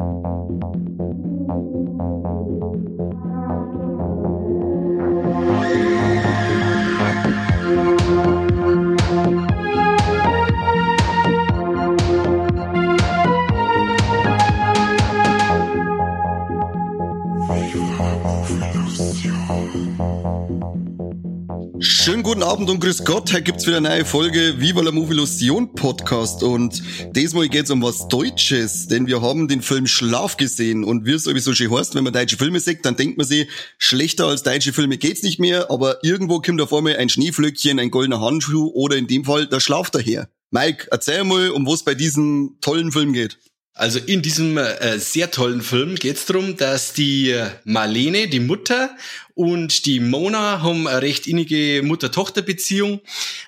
you Abend und grüß Gott. Heute gibt's wieder eine neue Folge Viva la Movie Illusion Podcast und diesmal geht's um was Deutsches, denn wir haben den Film Schlaf gesehen und wie es sowieso schon heißt, wenn man deutsche Filme sieht, dann denkt man sich, schlechter als deutsche Filme geht's nicht mehr, aber irgendwo kommt da vor mir ein Schneeflöckchen, ein goldener Handschuh oder in dem Fall der Schlaf daher. Mike, erzähl mal, um was bei diesem tollen Film geht. Also in diesem äh, sehr tollen Film geht es darum, dass die Marlene, die Mutter, und die Mona haben eine recht innige Mutter-Tochter-Beziehung.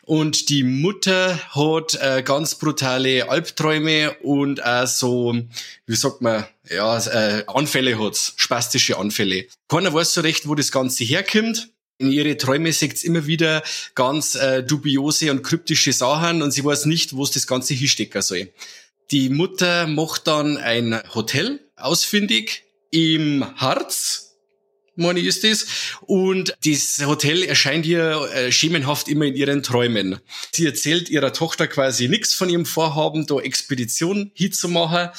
Und die Mutter hat äh, ganz brutale Albträume und auch so, wie sagt man, ja, äh, Anfälle hat's, spastische Anfälle. Keiner weiß so recht, wo das Ganze herkommt. In ihre Träume sieht immer wieder ganz äh, dubiose und kryptische Sachen und sie weiß nicht, wo es das Ganze hinstecken soll. Die Mutter macht dann ein Hotel ausfindig im Harz, meine ist das. Und das Hotel erscheint ihr äh, schemenhaft immer in ihren Träumen. Sie erzählt ihrer Tochter quasi nichts von ihrem Vorhaben, da Expedition hinzumachen.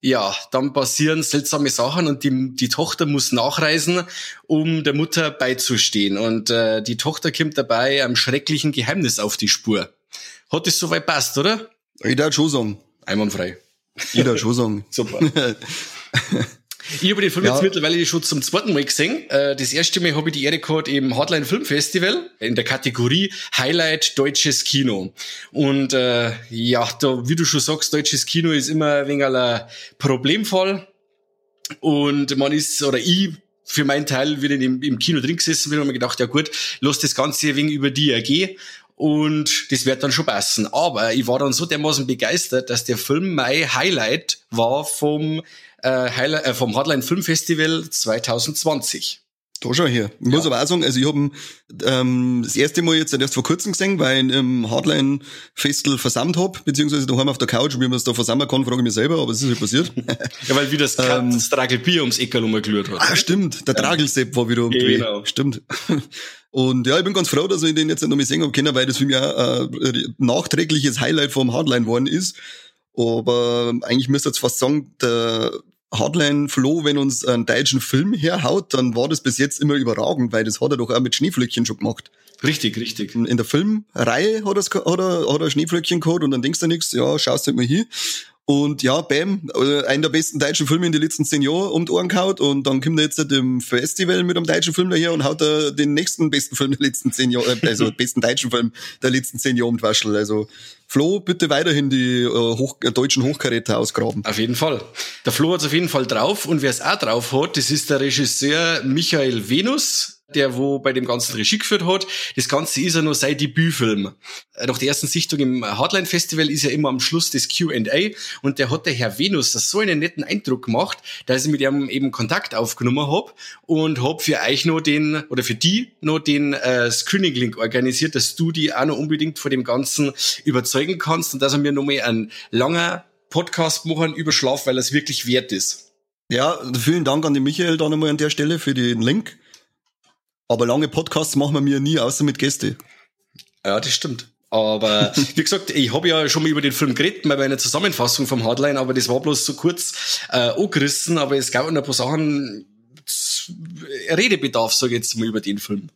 Ja, dann passieren seltsame Sachen und die, die Tochter muss nachreisen, um der Mutter beizustehen. Und äh, die Tochter kommt dabei einem schrecklichen Geheimnis auf die Spur. Hat das soweit passt, oder? Ich darf schon sagen. Einwandfrei. Schon sagen. Super. Ich habe den Film ja. jetzt mittlerweile schon zum zweiten Mal gesehen. Äh, das erste Mal habe ich die Ehre gehabt im Hardline Film Festival in der Kategorie Highlight Deutsches Kino. Und äh, ja, da, wie du schon sagst, deutsches Kino ist immer ein wenig ein Problemfall. Und man ist, oder ich für meinen Teil wieder im, im Kino drin gesessen bin und mir gedacht, ja gut, lass das Ganze wenig über die ergehen und das wird dann schon passen. Aber ich war dann so dermaßen begeistert, dass der Film mein Highlight war vom, äh, Highlight, äh, vom Hardline Film Festival 2020. Da schon hier. Ich muss aber auch sagen, also ich habe ähm, das erste Mal jetzt erst vor kurzem gesehen, weil ich im Hardline Festival versammelt hab, beziehungsweise daheim auf der Couch, wie man es da versammeln kann, frage ich mich selber, aber es ist halt passiert. ja, weil wieder das, ähm, das Tragelbier ums Eckerl rumgelührt hat. Ah, stimmt, der Tragelsepp war wieder um Genau. Stimmt. Und ja, ich bin ganz froh, dass ich den jetzt noch mal sehen habe können, weil das für mich auch ein äh, nachträgliches Highlight vom Hardline geworden ist. Aber eigentlich müsste ich jetzt fast sagen, der Hardline Flo, wenn uns einen deutschen Film herhaut, dann war das bis jetzt immer überragend, weil das hat er doch auch mit Schneeflöckchen schon gemacht. Richtig, richtig. In der Filmreihe hat, er, hat, er, hat er Schneeflöckchen gehabt und dann denkst du nichts, ja, schaust halt mal hier. Und ja, bam, äh, einer der besten deutschen Filme in den letzten zehn Jahren um die Ohren gehaut und dann kommt er jetzt im Festival mit einem deutschen Film daher und haut er den nächsten besten Film der letzten zehn Jahre, äh, also besten deutschen Film der letzten zehn Jahre um die Waschel. Also Flo, bitte weiterhin die äh, hoch, äh, deutschen Hochkaräter ausgraben. Auf jeden Fall. Der Flo hat's auf jeden Fall drauf und wer es auch drauf hat, das ist der Regisseur Michael Venus der wo bei dem ganzen Regie geführt hat. Das Ganze ist ja nur sein Debütfilm. Äh, nach der ersten Sichtung im Hardline Festival ist ja immer am Schluss das Q&A und der hat der Herr Venus so einen netten Eindruck gemacht, dass ich mit ihm eben Kontakt aufgenommen hab und hab für euch noch den, oder für die noch den äh, Screening-Link organisiert, dass du die auch noch unbedingt vor dem Ganzen überzeugen kannst und dass er mir nochmal ein langer Podcast machen über Schlaf, weil es wirklich wert ist. Ja, vielen Dank an den Michael da nochmal an der Stelle für den Link. Aber lange Podcasts machen wir mir nie, außer mit Gäste. Ja, das stimmt. Aber wie gesagt, ich habe ja schon mal über den Film geredet bei meiner Zusammenfassung vom Hardline, aber das war bloß so kurz äh, angerissen, aber es gab noch ein paar Sachen, Redebedarf, sage ich jetzt mal, über den Film.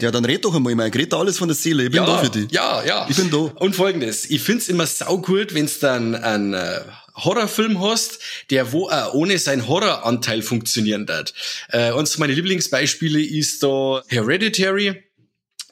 Ja, dann red doch einmal, ich meine, red da alles von der Seele, ich bin ja, da für dich. Ja, ja. Ich bin da. Und folgendes, ich find's immer saugut, wenn's dann ein äh, Horrorfilm hast, der wo auch ohne seinen Horroranteil funktionieren wird. Äh, eines meiner Lieblingsbeispiele ist da Hereditary.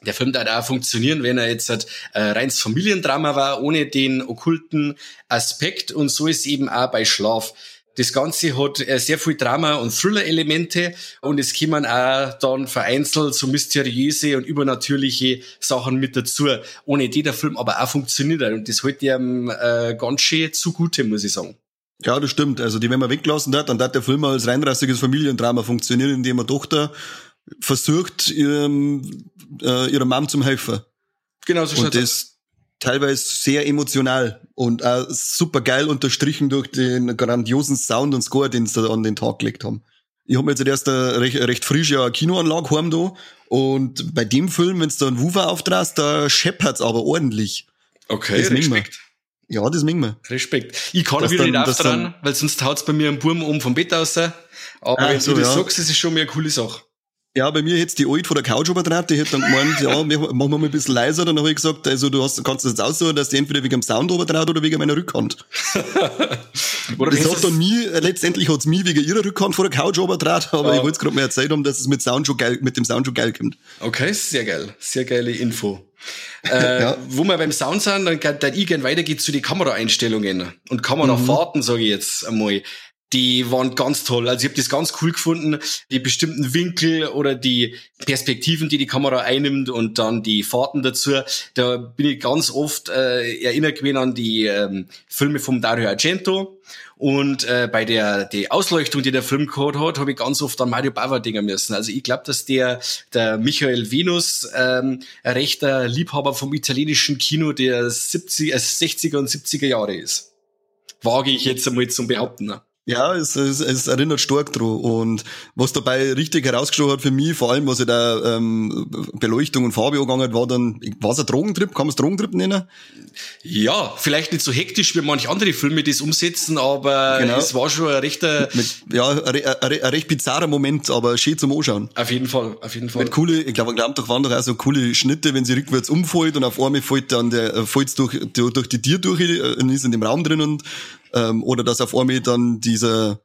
Der Film wird auch funktionieren, wenn er jetzt halt, äh, reins Familiendrama war, ohne den okkulten Aspekt. Und so ist eben auch bei Schlaf. Das Ganze hat äh, sehr viel Drama- und Thriller-Elemente und es kommen auch dann vereinzelt so mysteriöse und übernatürliche Sachen mit dazu, ohne die der Film aber auch funktioniert und das hält ihm äh, ganz schön zugute, muss ich sagen. Ja, das stimmt. Also die, wenn man weglassen hat, dann hat der Film als reinrassiges Familiendrama funktionieren, indem eine Tochter versucht, ihrem, äh, ihrer Mom zum helfen. Genau, so Und das, teilweise sehr emotional und auch super geil unterstrichen durch den grandiosen Sound und Score, den sie da an den Tag gelegt haben. Ich habe mir jetzt erst eine recht, recht frische Kinoanlage heim da und bei dem Film, wenn du da einen Woofer auftrast, da scheppert's aber ordentlich. Okay, Das Respekt. Ja, das mengen wir. Respekt. Ich kann Dass wieder dann- nicht auftragen, weil sonst haut's bei mir einen Burm um vom Bett aus. Aber Ah, wenn so, du das ja. sagst, das ist schon mal eine coole Sache. Ja, bei mir hätte die Alt von der Couch übertragen, die hätte dann gemeint, ja, machen wir mal ein bisschen leiser. Dann habe ich gesagt, also du hast, kannst das jetzt aussuchen, dass die entweder wegen dem Sound übertraut oder wegen meiner Rückhand. Oder Das hat dann mich, äh, letztendlich hat's mich wegen ihrer Rückhand von der Couch übertragen, aber Ja. ich wollte es gerade mal erzählt haben, dass es mit Sound schon geil, mit dem Sound schon geil kommt. Okay, sehr geil. Sehr geile Info. Äh, Ja. Wo wir beim Sound sind, dann dann ich gerne weitergehen zu den Kameraeinstellungen und Kamerafahrten, sage ich jetzt einmal. Die waren ganz toll. Also ich habe das ganz cool gefunden, die bestimmten Winkel oder die Perspektiven, die die Kamera einnimmt und dann die Fahrten dazu. Da bin ich ganz oft äh, erinnert gewesen an die ähm, Filme vom Dario Argento. Und äh, bei der die Ausleuchtung, die der Film gehabt hat, habe ich ganz oft an Mario Bava denken müssen. Also ich glaube, dass der der Michael Venus ähm, ein rechter Liebhaber vom italienischen Kino der 70, äh, 60er und 70er Jahre ist. Wage ich jetzt einmal zum Behaupten. Ne? Ja, es, es, es erinnert stark dran. Und was dabei richtig herausgestochen hat für mich, vor allem was ich da ähm, Beleuchtung und Farbe angegangen hat, war dann, war es ein Drogentrip? Kann man es Drogentrip nennen? Ja, vielleicht nicht so hektisch wie manche andere Filme das umsetzen, aber Genau. es war schon ein rechter, Mit, ja, ein, ein, ein recht bizarrer Moment, aber schön zum Anschauen. auf jeden Fall, auf jeden Fall. Mit coole, ich glaube, glaub, doch waren doch auch so coole Schnitte, wenn sie rückwärts umfällt und auf einmal fällt dann der, äh, fällt's durch, durch, die Tür durch äh, und ist in dem Raum drin und, ähm, oder dass auf einmal dann dieser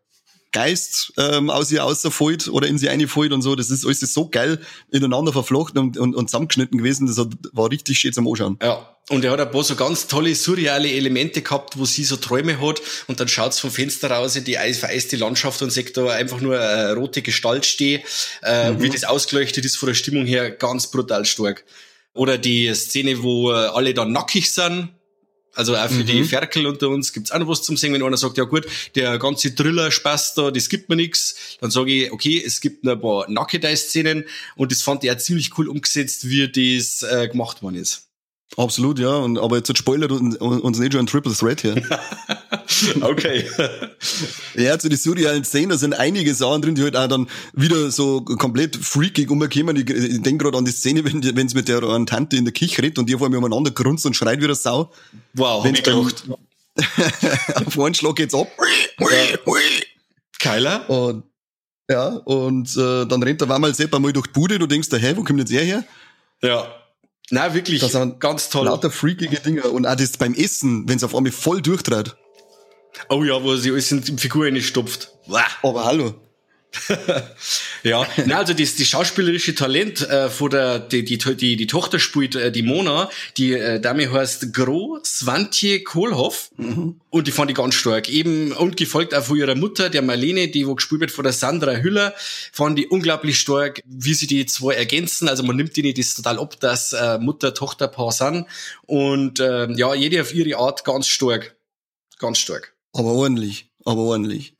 Geist ähm, aus ihr außerfällt oder in sie reinfällt und so. Das ist alles so geil ineinander verflochten und, und, und zusammengeschnitten gewesen. Das hat, war richtig schön zum Anschauen. Ja, und er hat ein paar so ganz tolle, surreale Elemente gehabt, wo sie so Träume hat und dann schaut's vom Fenster raus in die eis- vereiste Landschaft und sieht da einfach nur eine rote Gestalt stehen, äh, wie das ausgeleuchtet ist von der Stimmung her, ganz brutal stark. Oder die Szene, wo äh, alle dann nackig sind, also auch für die Ferkel unter uns gibt's auch noch was zum Singen. Wenn einer sagt, ja gut, der ganze Thriller-Spaß da, das gibt mir nix, dann sage ich, okay, es gibt noch ein paar Nackedei-Szenen und das fand ich auch ziemlich cool umgesetzt, wie das äh, gemacht worden ist. Absolut, ja. Und, aber jetzt spoilert uns, uns nicht schon ein Triple Threat hier. Okay. Ja, zu den surrealen Szenen, da sind einige Sachen drin, die halt auch dann wieder so komplett freakig umgekommen. Ich, ich denke gerade an die Szene, wenn wenn's mit der einen Tante in der Küche redet und die auf einmal umeinander grunzt und schreit wie eine Sau. Wow, hab Wenn's ich gedacht. Auf einen Schlag geht's ab. Keiler? Und, ja, und äh, dann rennt er einmal selber mal durch die Bude, du denkst, hä, wo kommt jetzt er her? Ja. Na wirklich, Das sind ganz toll. Lauter freakige Dinge. Und auch das beim Essen, wenn's auf einmal voll durchtrat. Oh ja, wo sie alles in die Figur stopft. Aber hallo. Ja, na also das, das schauspielerische Talent äh, von der die, die die die Tochter spielt äh, die Mona, die äh, Dame heißt Gro Svantje Kohlhoff und die fand ich ganz stark. Eben und gefolgt auch von ihrer Mutter, der Marlene, die wo gespielt wird von der Sandra Hüller, fand ich unglaublich stark, wie sie die zwei ergänzen. Also man nimmt ihnen das total ab, dass äh, Mutter Tochter Paar sind und äh, ja, jede auf ihre Art ganz stark, ganz stark. Aber ordentlich. Aber ordentlich.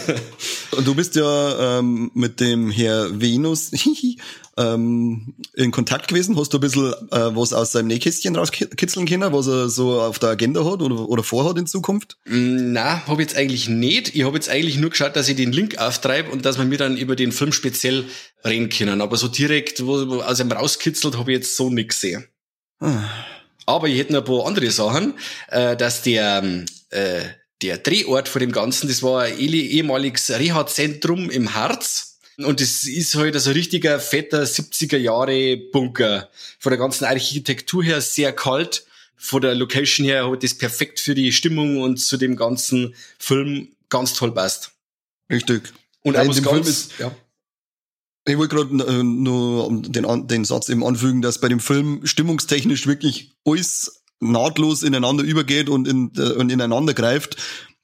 Und du bist ja ähm, mit dem Herr Venus ähm, in Kontakt gewesen. Hast du ein bisschen äh, was aus seinem Nähkästchen rauskitzeln können, was er so auf der Agenda hat oder, oder vorhat in Zukunft? Mm, Na, habe jetzt eigentlich nicht. Ich habe jetzt eigentlich nur geschaut, dass ich den Link auftreibe und dass wir mir dann über den Film speziell reden können. Aber so direkt, wo, wo aus ihm rauskitzelt, habe ich jetzt so nichts gesehen. Ah. Aber ich hätte noch ein paar andere Sachen, äh, dass der, ähm, äh, der Drehort von dem Ganzen, das war ein ehemaliges Reha-Zentrum im Harz. Und das ist halt so ein richtiger fetter 70er Jahre Bunker. Von der ganzen Architektur her sehr kalt. Von der Location her hat das perfekt für die Stimmung und zu dem ganzen Film ganz toll passt. Richtig. Und auch was dem Film ganz, ist- ja. Ich wollte gerade äh, nur den, den Satz eben anfügen, dass bei dem Film stimmungstechnisch wirklich alles nahtlos ineinander übergeht und, in, äh, und ineinander greift.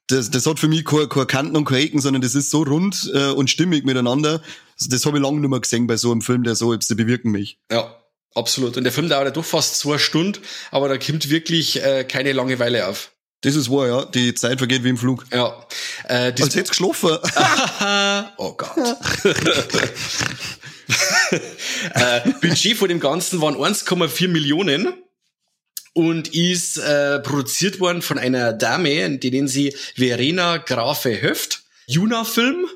Das, das hat für mich keine, keine Kanten und keine Ecken, sondern das ist so rund äh, und stimmig miteinander. Das, das habe ich lange nicht mehr gesehen bei so einem Film, der so etwas bewirken mich. Ja, absolut. Und der Film dauert ja doch fast zwei Stunden, aber da kommt wirklich äh, keine Langeweile auf. Das ist wahr, ja. Die Zeit vergeht wie im Flug. Ja. Äh, das Als hätte geschlafen. oh Gott. äh, Budget von dem Ganzen waren 1,4 Millionen. Und ist äh, produziert worden von einer Dame, die nennen sie Verena Grafe Höft. Juna-Film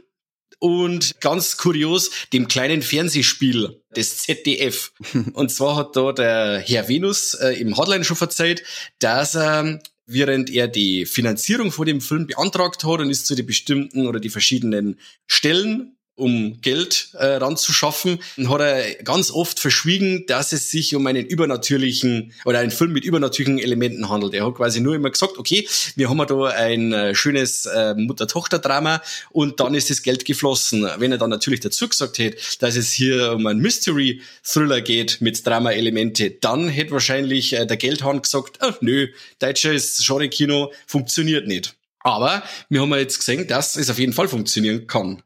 und ganz kurios dem kleinen Fernsehspiel des ZDF. und zwar hat da der Herr Venus äh, im Hotline schon verzeiht, dass er während er die Finanzierung vor dem Film beantragt hat und ist zu den bestimmten oder die verschiedenen Stellen um Geld äh, ranzuschaffen, hat er ganz oft verschwiegen, dass es sich um einen übernatürlichen oder einen Film mit übernatürlichen Elementen handelt. Er hat quasi nur immer gesagt, okay, wir haben da ein äh, schönes äh, Mutter-Tochter-Drama und dann ist das Geld geflossen. Wenn er dann natürlich dazu gesagt hätte, dass es hier um einen Mystery-Thriller geht mit Drama-Elemente, dann hätte wahrscheinlich äh, der Geldhahn gesagt, oh, nö, deutsches Genre-Kino funktioniert nicht. Aber wir haben ja jetzt gesehen, dass es auf jeden Fall funktionieren kann.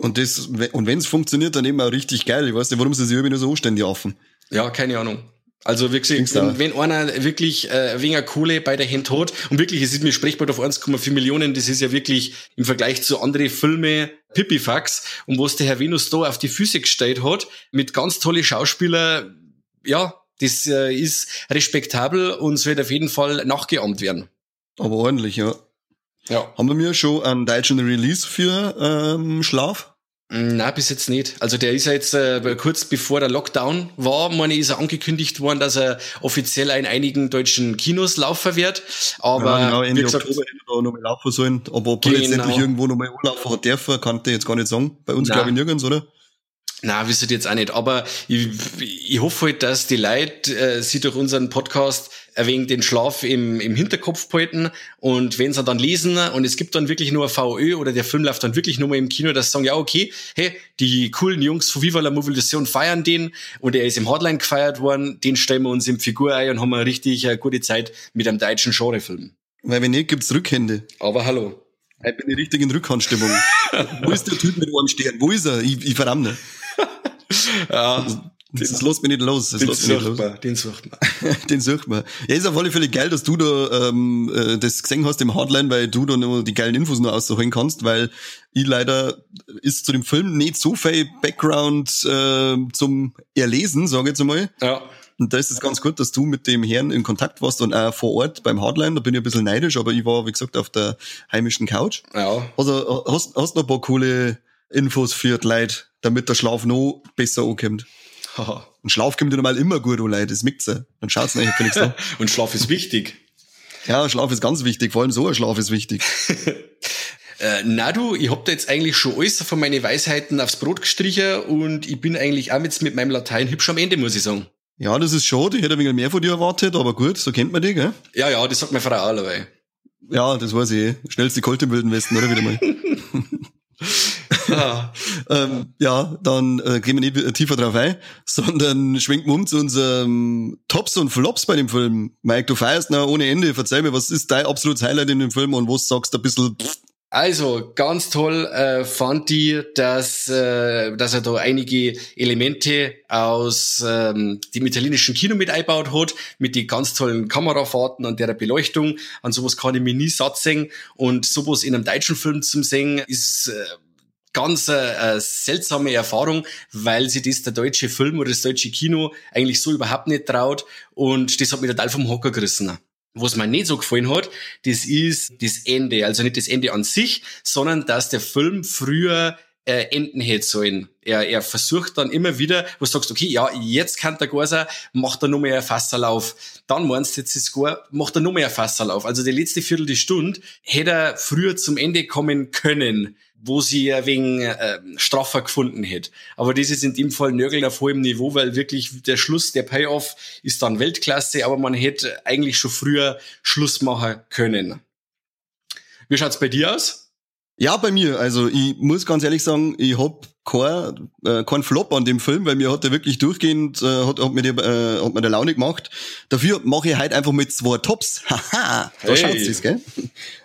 Und das, und wenn es funktioniert, dann eben auch richtig geil. Ich weiß nicht, warum sie sich irgendwie nur so anständig offen. Ja, keine Ahnung. Also wirklich, wenn, wenn einer wirklich äh, weniger Kohle bei der Hand hat und wirklich, es ist mir sprechbar auf 1,4 Millionen, das ist ja wirklich im Vergleich zu anderen Filme Pipifax und was der Herr Venus da auf die Füße gestellt hat, mit ganz tolle Schauspieler, ja, das äh, ist respektabel und es wird auf jeden Fall nachgeahmt werden. Aber ordentlich, ja. Ja. Haben wir mir schon einen deutschen Release für ähm, Schlaf? Na, bis jetzt nicht. Also der ist ja jetzt äh, kurz bevor der Lockdown war, meine ist er angekündigt worden, dass er offiziell in einigen deutschen Kinos laufen wird. Aber ja, genau, Ende gesagt, Oktober hätte er noch mal laufen sollen. Aber ob er genau. letztendlich irgendwo noch mal anlaufen hat dürfen, kann ich jetzt gar nicht sagen. Bei uns glaube ich nirgends, oder? Na, wisst ihr jetzt auch nicht. Aber ich, ich hoffe halt, dass die Leute äh, sie durch unseren Podcast ein wenig den Schlaf im, im Hinterkopf behalten. Und wenn sie dann lesen und es gibt dann wirklich nur ein VÖ oder der Film läuft dann wirklich nur mal im Kino, dass sie sagen, ja, okay, hey, die coolen Jungs von Viva la Mobilisation feiern den und er ist im Hotline gefeiert worden, den stellen wir uns im Figur ein und haben eine richtig eine gute Zeit mit einem deutschen Genrefilm. Weil wenn nicht, gibt's Rückhände. Aber hallo. Ich bin richtig in Rückhandstimmung. Wo ist der Typ mit einem Stern? Wo ist er? Ich, ich verramme ja. Das, das lässt mich nicht los. Das den sucht man, den sucht man. den sucht man. Ja, ist auf alle Fälle geil, dass du da ähm, äh, das gesehen hast im Hardline, weil du da nur die geilen Infos nur aussuchen kannst, weil ich leider ist zu dem Film nicht so viel Background äh, zum Erlesen, sage ich jetzt einmal. Ja. Und da ist es ganz gut, dass du mit dem Herrn in Kontakt warst und auch vor Ort beim Hardline. Da bin ich ein bisschen neidisch, aber ich war, wie gesagt, auf der heimischen Couch. Ja. Also hast, hast noch ein paar coole Infos für die Leute, damit der Schlaf noch besser ankommt. Haha. Und Schlaf kommt ja normal immer gut, oh Leute, das merkt ihr. Dann schaut's für nichts an. Und Schlaf ist wichtig. Ja, Schlaf ist ganz wichtig, vor allem so ein Schlaf ist wichtig. Äh, na du, ich hab da jetzt eigentlich schon alles von meinen Weisheiten aufs Brot gestrichen und ich bin eigentlich auch jetzt mit meinem Latein hübsch am Ende, muss ich sagen. Ja, das ist schade. Ich hätte ein wenig mehr von dir erwartet, aber gut, so kennt man dich, gell? Ja, ja, das sagt meine Frau auch dabei. Ja, das weiß ich eh. Schnellste Colt im Wilden Westen, oder wieder mal. ja. ähm, ja, dann äh, gehen wir nicht tiefer drauf ein, sondern schwenken wir um zu unserem Tops und Flops bei dem Film. Mike, du feierst noch ohne Ende. Verzeih mir, was ist dein absolutes Highlight in dem Film und was sagst du ein bisschen also ganz toll äh, fand ich, dass, äh, dass er da einige Elemente aus ähm, dem italienischen Kino mit eingebaut hat, mit die ganz tollen Kamerafahrten und der Beleuchtung. An sowas kann ich mir nie satt sehen. Und sowas in einem deutschen Film zum sehen, ist äh, ganz äh, äh, seltsame Erfahrung, weil sie das der deutsche Film oder das deutsche Kino eigentlich so überhaupt nicht traut. Und das hat mich total vom Hocker gerissen. Was mir nicht so gefallen hat, das ist das Ende. Also nicht das Ende an sich, sondern dass der Film früher äh, enden hätte sollen. Er, er versucht dann immer wieder, wo du sagst, okay, ja, jetzt kann der Gorsa, macht er nur mehr Fasserlauf. Dann meinst du, jetzt ist Gar, macht er nur mehr Fasserlauf. Also die letzte Viertel die Stunde hätte er früher zum Ende kommen können wo sie ja wegen äh, straffer gefunden hätte. Aber das ist in dem Fall Nörgeln auf hohem Niveau, weil wirklich der Schluss, der Payoff ist dann Weltklasse, aber man hätte eigentlich schon früher Schluss machen können. Wie schaut's bei dir aus? Ja, bei mir. Also ich muss ganz ehrlich sagen, ich hab kein, äh, kein Flop an dem Film, weil mir hat er wirklich durchgehend, äh, hat, hat, mir die, äh, hat mir der Laune gemacht. Dafür mache ich halt einfach mit zwei Tops. Haha, da hey. schaut's sich, gell?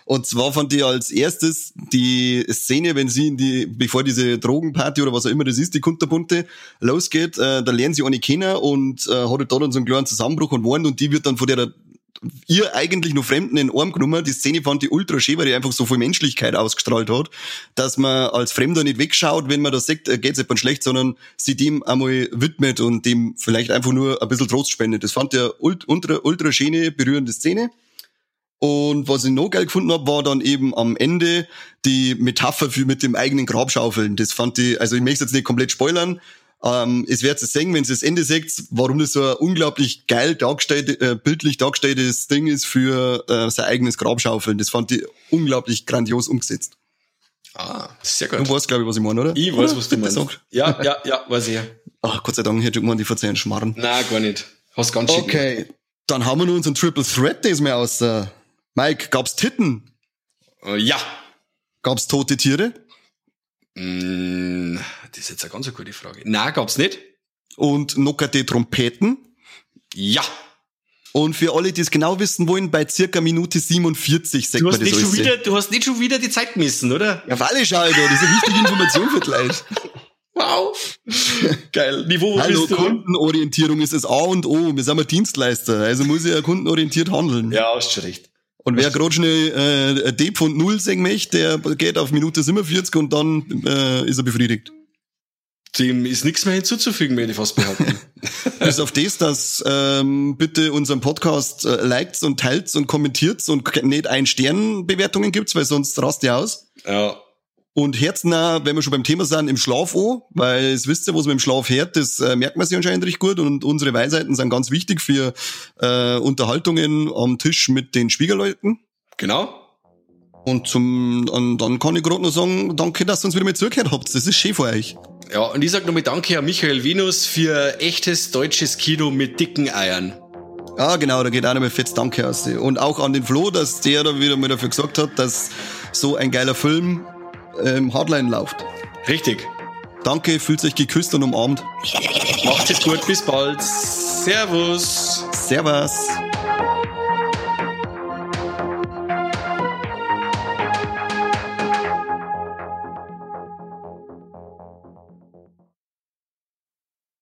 Und zwar fand ich als erstes die Szene, wenn sie in die, bevor diese Drogenparty oder was auch immer das ist, die Kunterbunte losgeht, äh, da lernen sie eine kennen und äh, hat da dann so einen kleinen Zusammenbruch und warnt und die wird dann von der ihr eigentlich nur Fremden in den Arm genommen. Die Szene fand ich ultra schön, weil die einfach so viel Menschlichkeit ausgestrahlt hat, dass man als Fremder nicht wegschaut, wenn man da sagt, äh, geht's jemand schlecht, sondern sich dem einmal widmet und dem vielleicht einfach nur ein bisschen Trost spendet. Das fand ich ultra, ultra schöne, berührende Szene. Und was ich noch geil gefunden habe, war dann eben am Ende die Metapher für mit dem eigenen Grabschaufeln. Das fand ich, also ich möchte jetzt nicht komplett spoilern, ähm, es wird es sehen, wenn Sie das Ende seht, warum das so ein unglaublich geil dargestellt, äh, bildlich dargestelltes Ding ist für äh, sein eigenes Grabschaufeln. Das fand ich unglaublich grandios umgesetzt. Ah, sehr gut. Du weißt, glaube ich, was ich meine, oder? Ich weiß, was du meinst. Ja, ja, ja, weiß ich. Ach, Gott sei Dank, hätte ich gemeint, die verzeihen Schmarren. Nein, gar nicht. Hast ganz schön Okay, gemacht. dann haben wir nur unseren Triple Threat diesmal aus. Äh, Mike, gab's Titten? Uh, ja. Gab's tote Tiere? Mm, das ist jetzt eine ganz gute Frage. Nein, gab's nicht. Und nockerte Trompeten? Ja. Und für alle, die es genau wissen wollen, bei circa Minute 47 sagt du hast man das nicht schon wieder, Du hast nicht schon wieder die Zeit gemessen, oder? Ja, weil ich Alter. Das ist eine wichtige Information für gleich. Wow. Geil. Niveau Hallo, Kundenorientierung ist das A und O. Wir sind ein Dienstleister, also muss ich ja kundenorientiert handeln. Ja, hast schon recht. Und wer gerade schnell äh, D.0 sagen möchte, der geht auf Minute 47 und dann äh, ist er befriedigt. Dem ist nichts mehr hinzuzufügen, würde ich fast behaupten. Bis auf das, dass ähm, bitte unseren Podcast äh, liked und teilt und kommentiert und nicht ein Sternbewertungen gibt's, weil sonst rast ihr aus. Ja. Und herznah, wenn wir schon beim Thema sind, im Schlaf an, weil es wisst ihr, was man im Schlaf hört, das äh, merkt man sich anscheinend recht gut und unsere Weisheiten sind ganz wichtig für äh, Unterhaltungen am Tisch mit den Schwiegerleuten. Genau. Und zum und dann kann ich gerade nur sagen, danke, dass ihr uns wieder mit zugehört habt. Das ist schön für euch. Ja, und ich sag nochmal Danke an Michael Venus für echtes deutsches Kino mit dicken Eiern. Ja, genau, da geht auch nochmal fetz Danke aus. Und auch an den Flo, dass der da wieder mal dafür gesagt hat, dass so ein geiler Film ähm, Hardline läuft. Richtig. Danke, fühlt euch geküsst und umarmt. Macht es gut, bis bald. Servus. Servus.